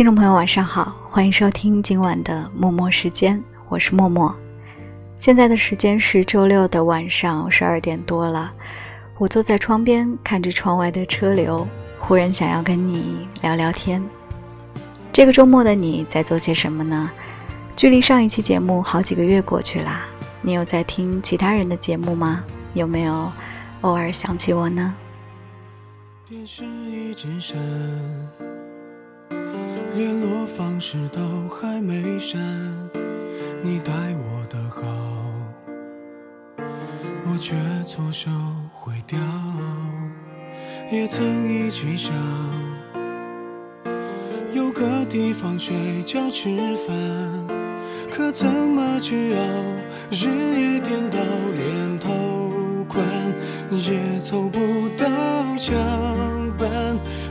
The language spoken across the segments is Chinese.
听众朋友，晚上好，欢迎收听今晚的默默时间，我是默默。现在的时间是周六的晚上十二点多了，我坐在窗边看着窗外的车流，忽然想要跟你聊聊天。这个周末的你在做些什么呢？距离上一期节目好几个月过去啦，你有在听其他人的节目吗？有没有偶尔想起我呢？电视一直，联络方式都还没删，你待我的好，我却错手毁掉。也曾一起想，有个地方睡觉吃饭，可怎么去熬，日夜颠倒，连头款也凑不到墙板。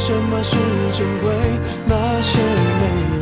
什么是珍贵？那些美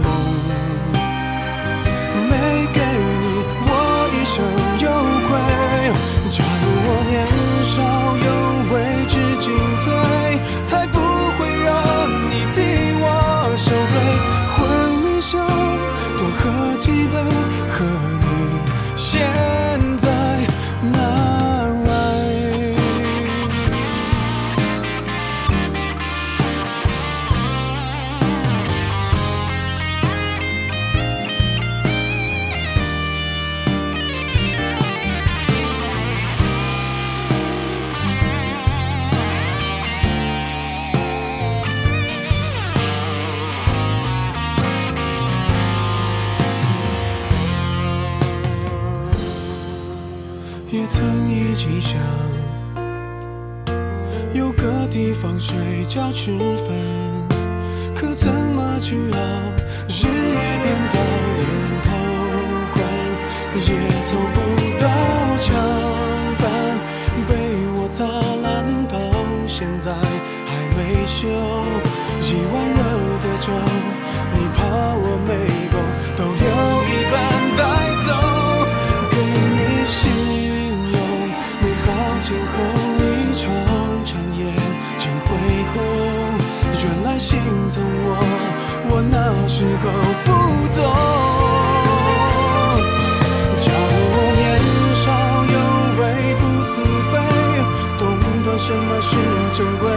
想有个地方睡觉吃饭，可怎么去熬？日夜颠倒，连头款也凑不是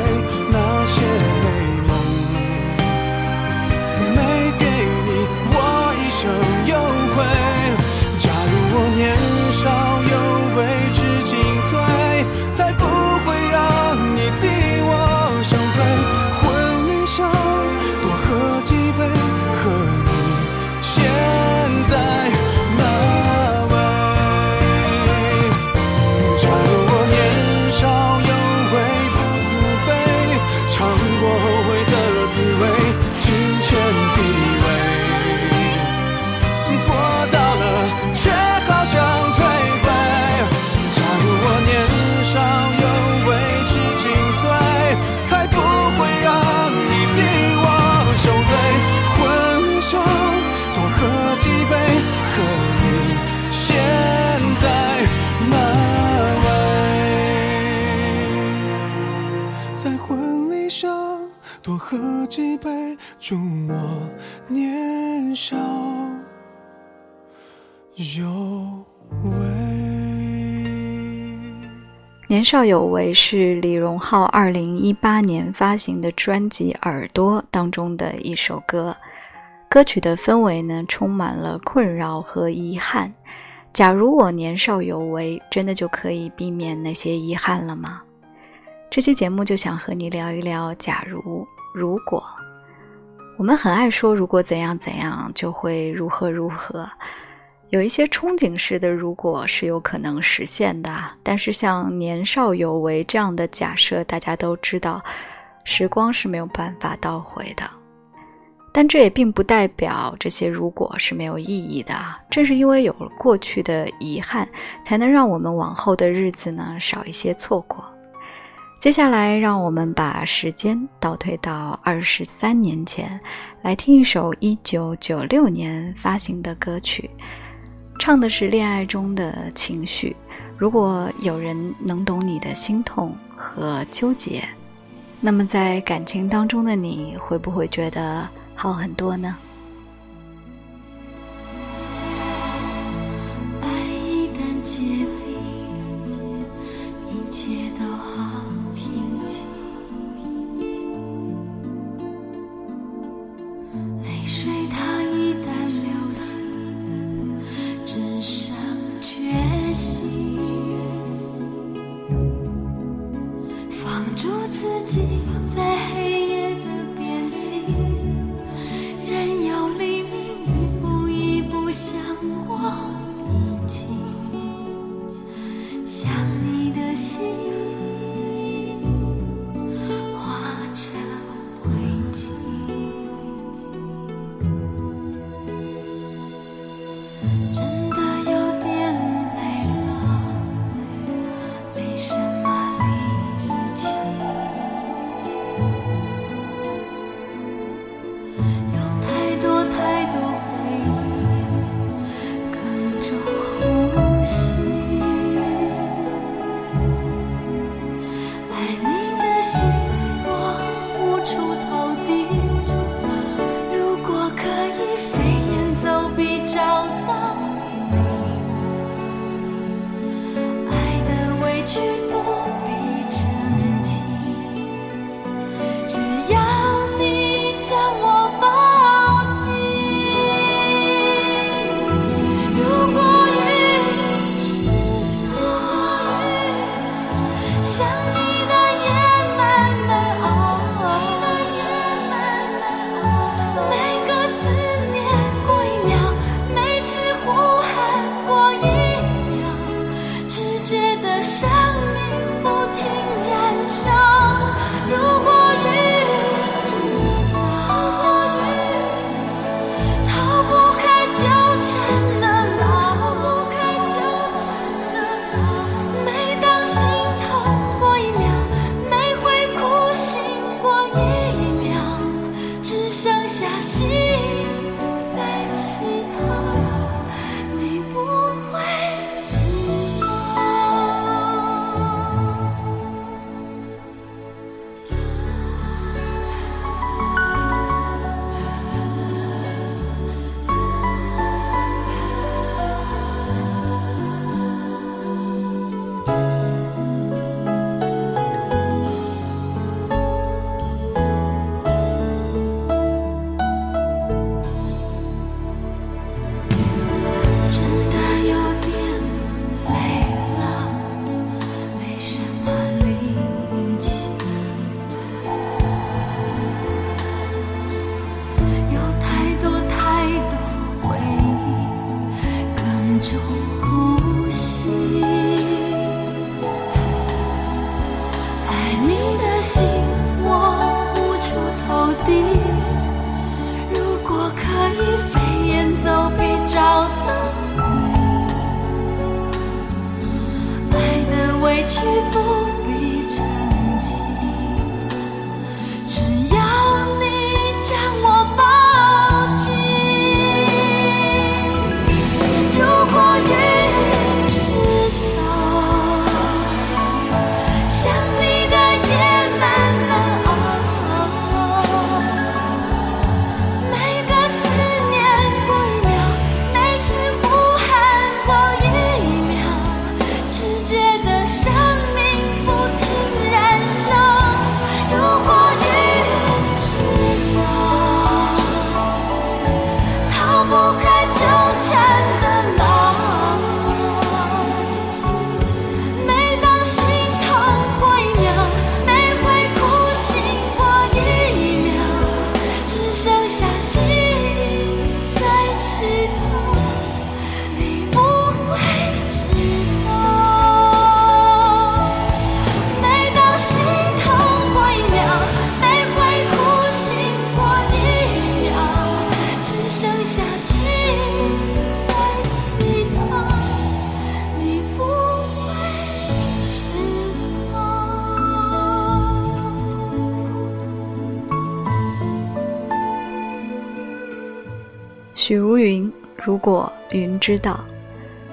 有为。年少有为是李荣浩二零一八年发行的专辑《耳朵》当中的一首歌，歌曲的氛围呢充满了困扰和遗憾。假如我年少有为，真的就可以避免那些遗憾了吗？这期节目就想和你聊一聊，假如如果。我们很爱说，如果怎样怎样，就会如何如何。有一些憧憬式的，如果是有可能实现的。但是像年少有为这样的假设，大家都知道，时光是没有办法倒回的。但这也并不代表这些如果是没有意义的。正是因为有了过去的遗憾，才能让我们往后的日子呢少一些错过。接下来，让我们把时间倒退到二十三年前，来听一首一九九六年发行的歌曲，唱的是恋爱中的情绪。如果有人能懂你的心痛和纠结，那么在感情当中的你会不会觉得？好很多呢。许茹芸，如果云知道。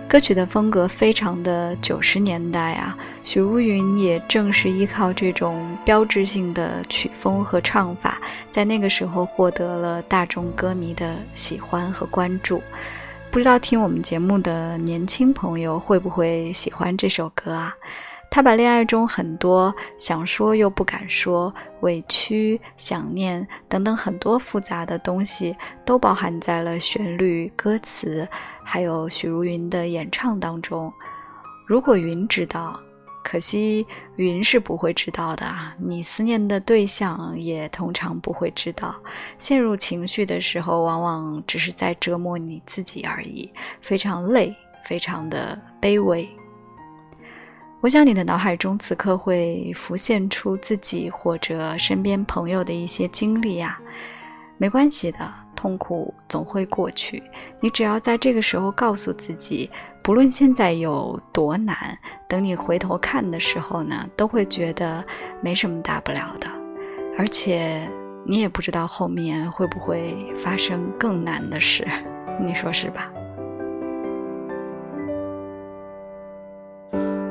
歌曲的风格非常的九十年代啊，许茹芸也正是依靠这种标志性的曲风和唱法，在那个时候获得了大众歌迷的喜欢和关注。不知道听我们节目的年轻朋友会不会喜欢这首歌啊？他把恋爱中很多想说又不敢说、委屈、想念等等很多复杂的东西，都包含在了旋律、歌词，还有许茹芸的演唱当中。如果云知道，可惜云是不会知道的。你思念的对象也通常不会知道。陷入情绪的时候，往往只是在折磨你自己而已，非常累，非常的卑微。我想你的脑海中此刻会浮现出自己或者身边朋友的一些经历呀，没关系的，痛苦总会过去。你只要在这个时候告诉自己，不论现在有多难，等你回头看的时候呢，都会觉得没什么大不了的。而且你也不知道后面会不会发生更难的事，你说是吧？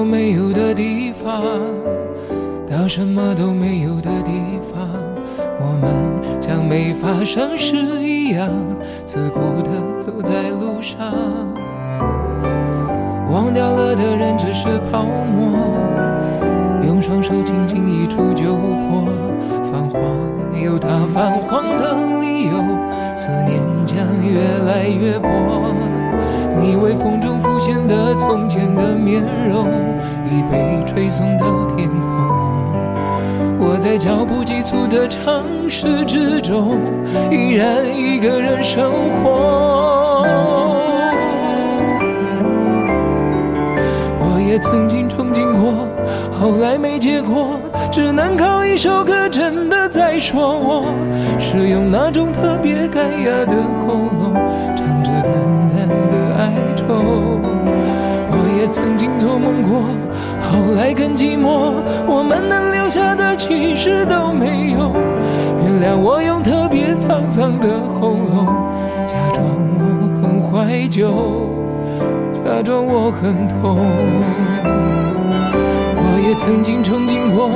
都没有的地方，到什么都没有的地方，我们像没发生事一样，自顾地走在路上。忘掉了的人只是泡沫，用双手轻轻一触就破。泛黄有它泛黄的理由，思念将越来越薄。你微风中浮现的从前的面容，已被吹送到天空。我在脚步急促的城市之中，依然一个人生活。我也曾经憧憬过，后来没结果，只能靠一首歌真的在说我，是用那种特别干哑的喉咙，唱着淡淡的。哀愁，我也曾经做梦过，后来更寂寞。我们能留下的其实都没有。原谅我用特别沧桑的喉咙，假装我很怀旧，假装我很痛。我也曾经憧憬过，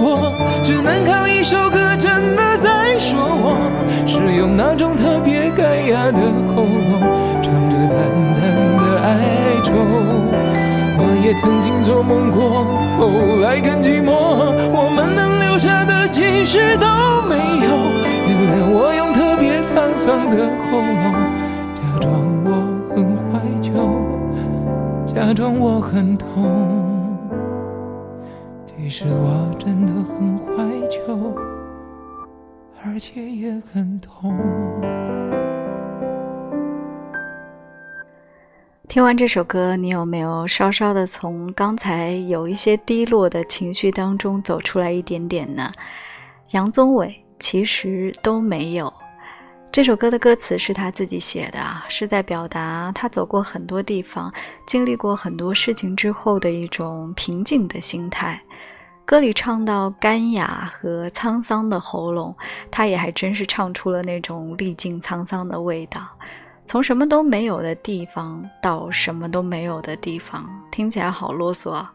来没结果，只能靠一首歌真的在说我，是用那种特别干哑的喉咙。唱着淡淡的哀愁，我也曾经做梦过，后来更寂寞。我们能留下的其实都没有。原谅我用特别沧桑的喉咙，假装我很怀旧，假装我很痛。其实我且也很痛。听完这首歌，你有没有稍稍的从刚才有一些低落的情绪当中走出来一点点呢？杨宗纬其实都没有。这首歌的歌词是他自己写的，是在表达他走过很多地方、经历过很多事情之后的一种平静的心态。歌里唱到干哑和沧桑的喉咙，他也还真是唱出了那种历尽沧桑的味道。从什么都没有的地方到什么都没有的地方，听起来好啰嗦啊。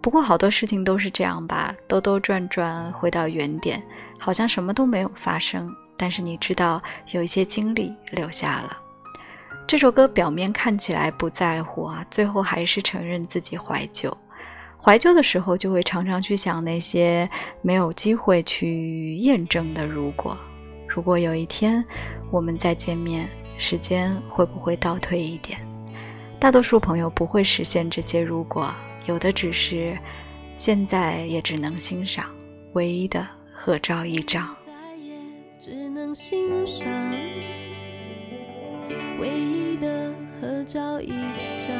不过好多事情都是这样吧，兜兜转转回到原点，好像什么都没有发生。但是你知道，有一些经历留下了。这首歌表面看起来不在乎啊，最后还是承认自己怀旧。怀旧的时候，就会常常去想那些没有机会去验证的如果。如果有一天我们再见面，时间会不会倒退一点？大多数朋友不会实现这些如果，有的只是现在也只能欣赏唯一的合照一张。只能欣赏唯一的合照一张，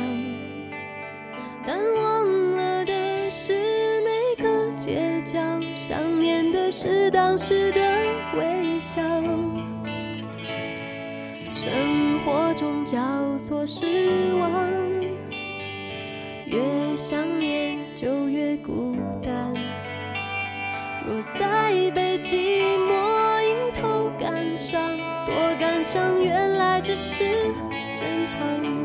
但忘了的是那个街角，想念的是当时的微笑。生活中交错失望，越想念就越孤单。若再被寂寞。迎头赶上，多感伤，原来只是正常。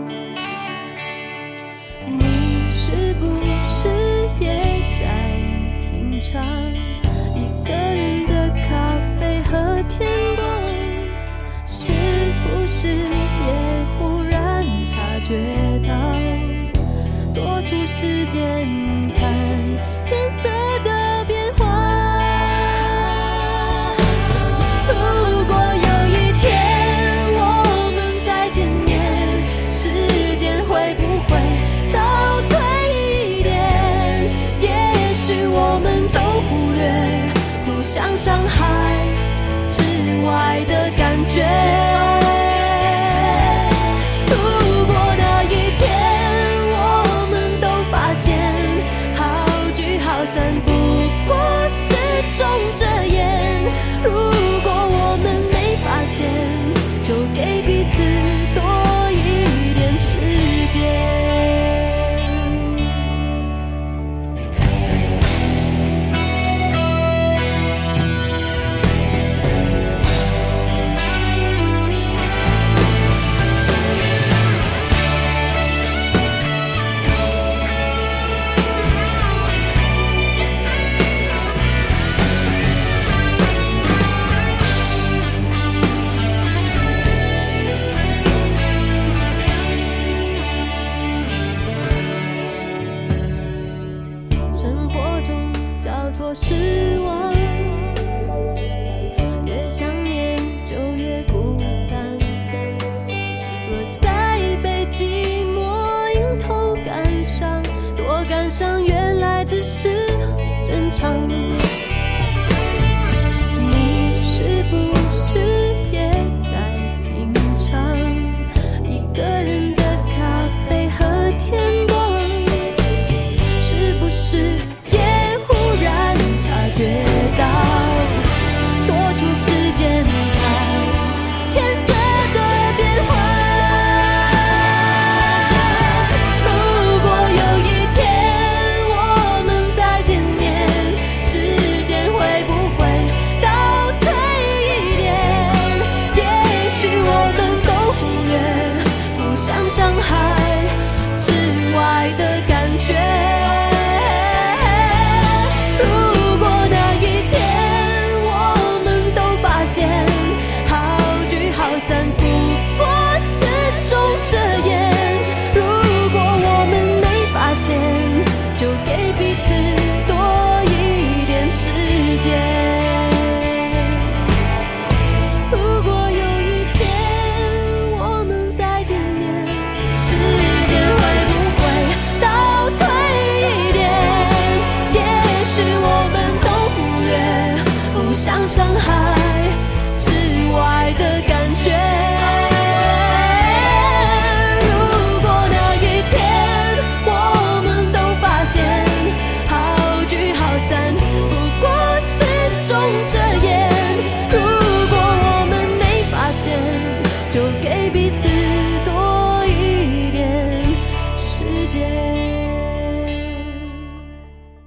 上。想，原来只是正常。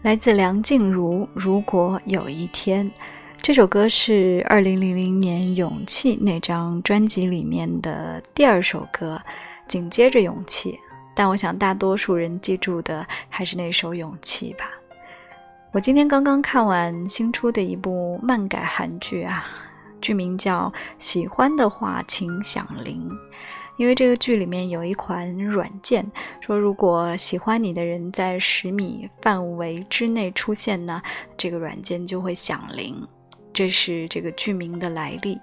来自梁静茹。如果有一天，这首歌是二零零零年《勇气》那张专辑里面的第二首歌，紧接着《勇气》。但我想大多数人记住的还是那首《勇气》吧。我今天刚刚看完新出的一部漫改韩剧啊，剧名叫《喜欢的话请响铃》。因为这个剧里面有一款软件，说如果喜欢你的人在十米范围之内出现呢，这个软件就会响铃。这是这个剧名的来历，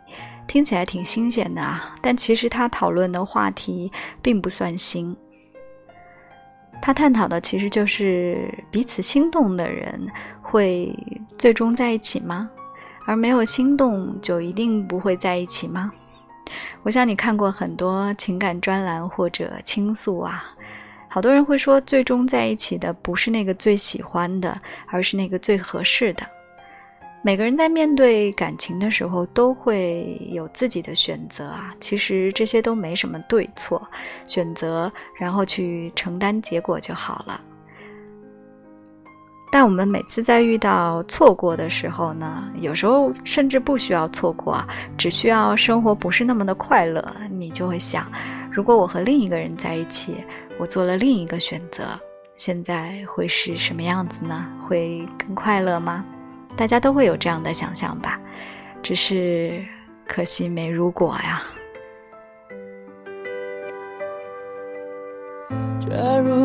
听起来挺新鲜的啊。但其实他讨论的话题并不算新，他探讨的其实就是彼此心动的人会最终在一起吗？而没有心动就一定不会在一起吗？我想你看过很多情感专栏或者倾诉啊，好多人会说，最终在一起的不是那个最喜欢的，而是那个最合适的。每个人在面对感情的时候都会有自己的选择啊，其实这些都没什么对错，选择然后去承担结果就好了。但我们每次在遇到错过的时候呢，有时候甚至不需要错过，只需要生活不是那么的快乐，你就会想，如果我和另一个人在一起，我做了另一个选择，现在会是什么样子呢？会更快乐吗？大家都会有这样的想象吧，只是可惜没如果呀。假如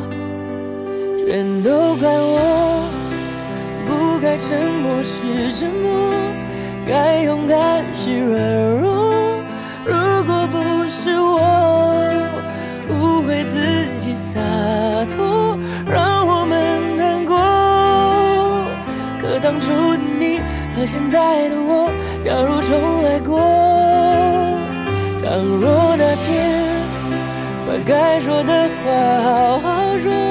全都怪我，不该沉默是沉默，该勇敢是软弱。如果不是我误会自己洒脱，让我们难过。可当初的你和现在的我，假如重来过，倘若那天把该说的话好好说。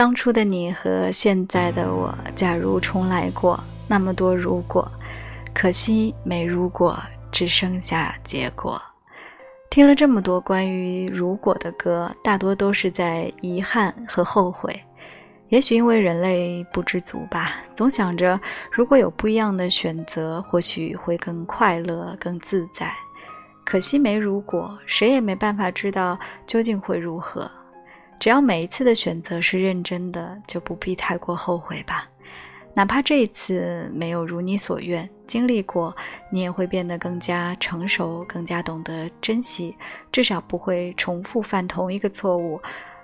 当初的你和现在的我，假如重来过，那么多如果，可惜没如果，只剩下结果。听了这么多关于如果的歌，大多都是在遗憾和后悔。也许因为人类不知足吧，总想着如果有不一样的选择，或许会更快乐、更自在。可惜没如果，谁也没办法知道究竟会如何。只要每一次的选择是认真的，就不必太过后悔吧。哪怕这一次没有如你所愿，经历过，你也会变得更加成熟，更加懂得珍惜，至少不会重复犯同一个错误，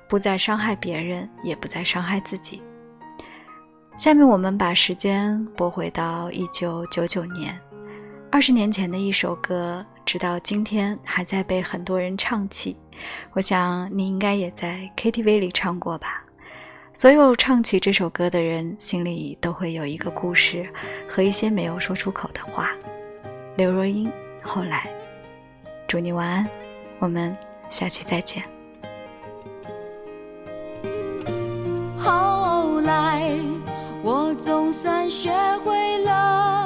不再伤害别人，也不再伤害自己。下面我们把时间拨回到一九九九年，二十年前的一首歌，直到今天还在被很多人唱起。我想你应该也在 KTV 里唱过吧。所有唱起这首歌的人，心里都会有一个故事和一些没有说出口的话。刘若英，后来，祝你晚安，我们下期再见。后来，我总算学会了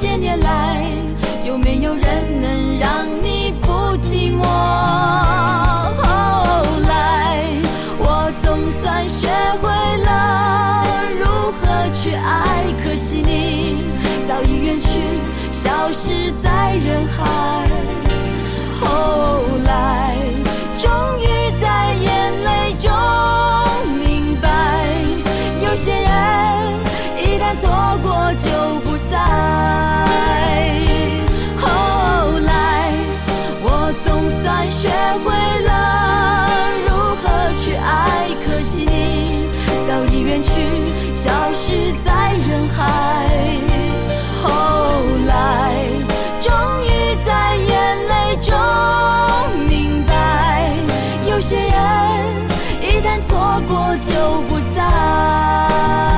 些年来，错过就不在。